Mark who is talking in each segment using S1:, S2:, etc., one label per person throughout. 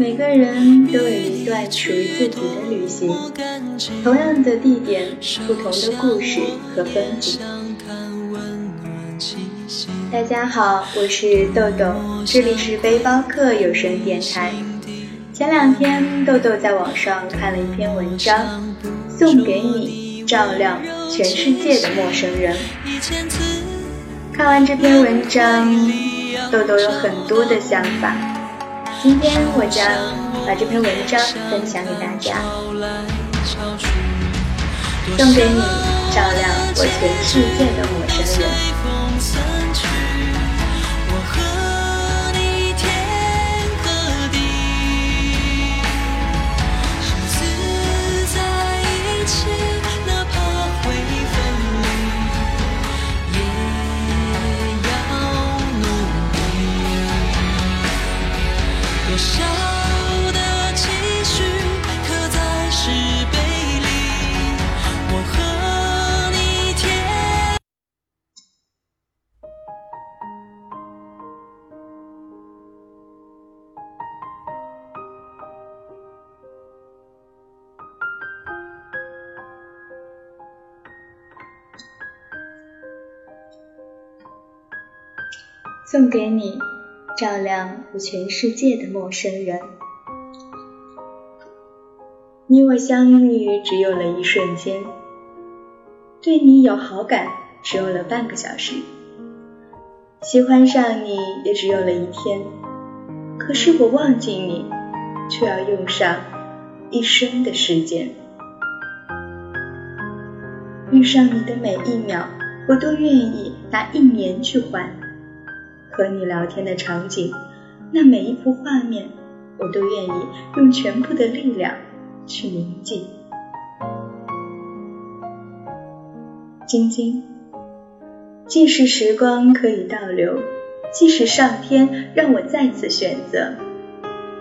S1: 每个人都有一段属于自己的旅行，同样的地点，不同的故事和风景。大家好，我是豆豆，这里是背包客有声电台。前两天，豆豆在网上看了一篇文章，送给你，照亮全世界的陌生人。看完这篇文章，豆豆有很多的想法。今天我将把这篇文章分享给大家，送给你，照亮我全世界的陌生人。
S2: 多少的期许刻在石碑里我和你天
S1: 送给你。照亮我全世界的陌生人。你我相遇只有了一瞬间，对你有好感只有了半个小时，喜欢上你也只有了一天。可是我忘记你，却要用上一生的时间。遇上你的每一秒，我都愿意拿一年去换。和你聊天的场景，那每一幅画面，我都愿意用全部的力量去铭记。晶晶，即使时光可以倒流，即使上天让我再次选择，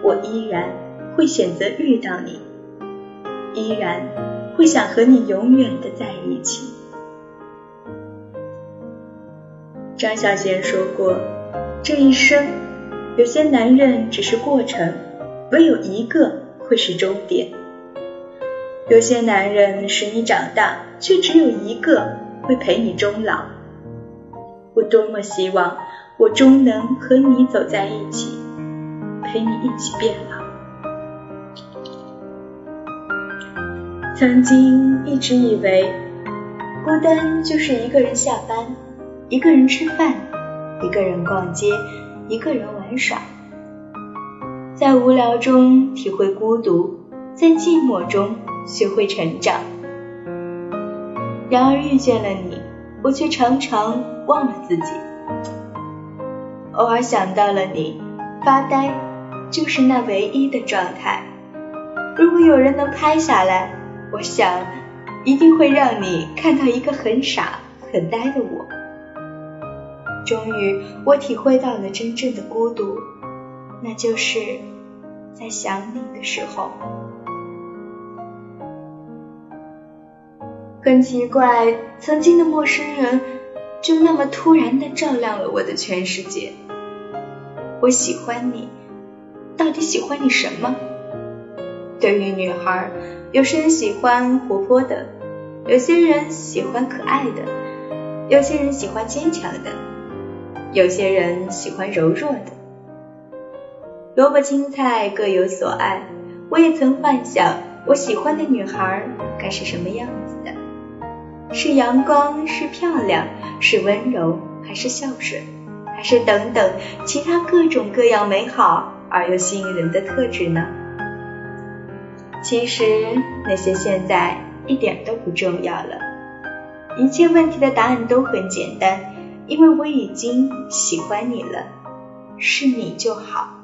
S1: 我依然会选择遇到你，依然会想和你永远的在一起。张小娴说过。这一生，有些男人只是过程，唯有一个会是终点；有些男人使你长大，却只有一个会陪你终老。我多么希望，我终能和你走在一起，陪你一起变老。曾经一直以为，孤单就是一个人下班，一个人吃饭。一个人逛街，一个人玩耍，在无聊中体会孤独，在寂寞中学会成长。然而遇见了你，我却常常忘了自己。偶尔想到了你，发呆就是那唯一的状态。如果有人能拍下来，我想一定会让你看到一个很傻、很呆的我。终于，我体会到了真正的孤独，那就是在想你的时候。很奇怪，曾经的陌生人，就那么突然的照亮了我的全世界。我喜欢你，到底喜欢你什么？对于女孩，有些人喜欢活泼的，有些人喜欢可爱的，有些人喜欢坚强的。有些人喜欢柔弱的，萝卜青菜各有所爱。我也曾幻想，我喜欢的女孩该是什么样子的？是阳光，是漂亮，是温柔，还是孝顺，还是等等其他各种各样美好而又吸引人的特质呢？其实那些现在一点都不重要了，一切问题的答案都很简单。因为我已经喜欢你了是你就好。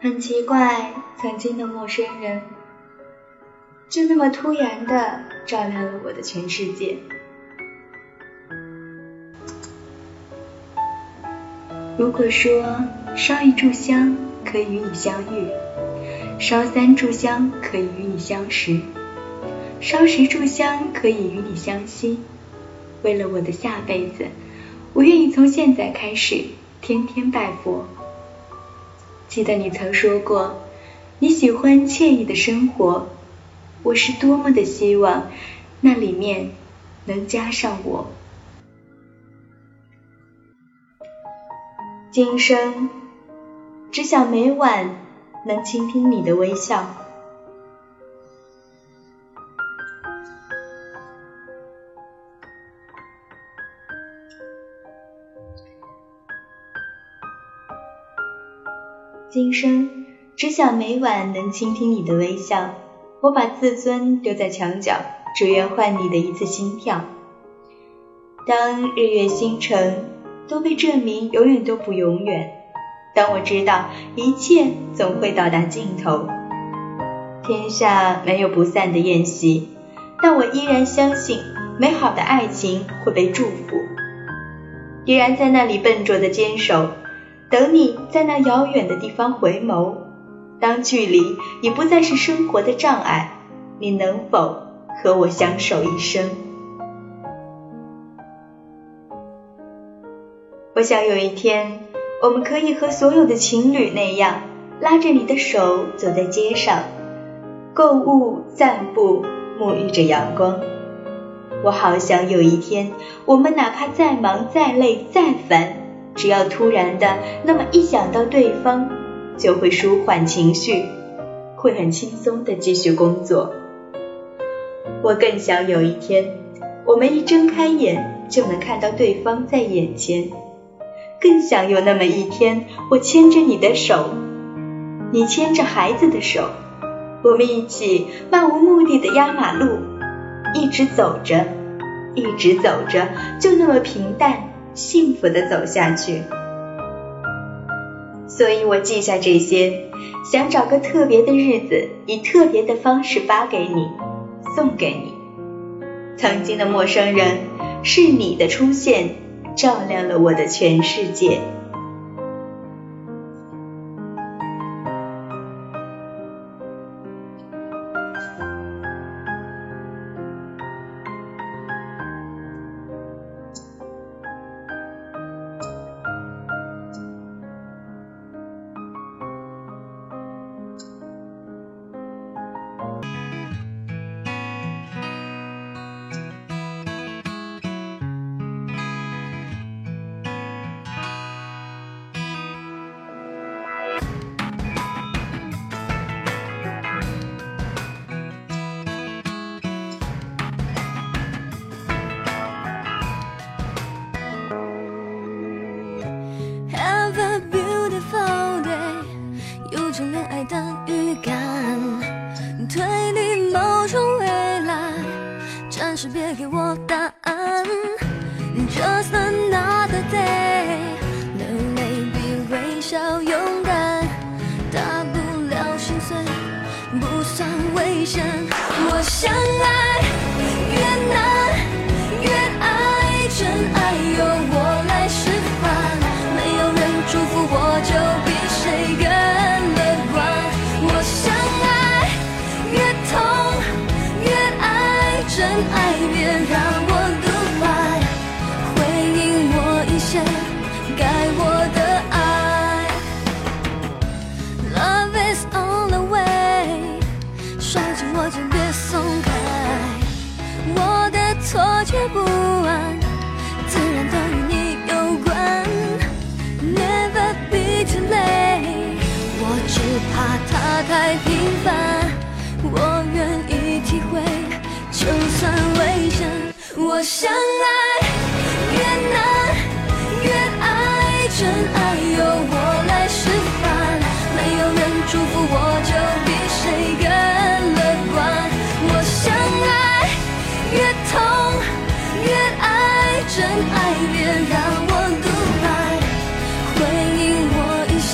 S1: 很奇怪曾经的陌生人就那么突然的照亮了我的全世界。如果说烧一炷香可以与你相遇，烧三炷香可以与你相识，烧十炷香可以与你相惜。为了我的下辈子，我愿意从现在开始天天拜佛。记得你曾说过你喜欢惬意的生活，我是多么的希望那里面能加上我。今生只想每晚能倾听你的微笑。今生只想每晚能倾听你的微笑，我把自尊丢在墙角，只愿换你的一次心跳。当日月星辰都被证明永远都不永远，当我知道一切总会到达尽头，天下没有不散的宴席，但我依然相信美好的爱情会被祝福，依然在那里笨拙的坚守。等你在那遥远的地方回眸，当距离已不再是生活的障碍，你能否和我相守一生？我想有一天，我们可以和所有的情侣那样，拉着你的手走在街上，购物、散步、沐浴着阳光。我好想有一天，我们哪怕再忙、再累、再烦。只要突然的那么一想到对方，就会舒缓情绪，会很轻松的继续工作。我更想有一天，我们一睁开眼就能看到对方在眼前，更想有那么一天，我牵着你的手，你牵着孩子的手，我们一起漫无目的的压马路，一直走着，一直走着，就那么平淡。幸福的走下去，所以我记下这些，想找个特别的日子，以特别的方式发给你，送给你。曾经的陌生人，是你的出现，照亮了我的全世界。
S2: 是别给我答案，Just another day，流泪比微笑勇敢，大不了心碎，不算危险。我想爱越难我想爱越难越爱，真爱由我来释怀。没有人祝福我，就比谁更乐观。我想爱越痛越爱，真爱别让我独白，回应我一些。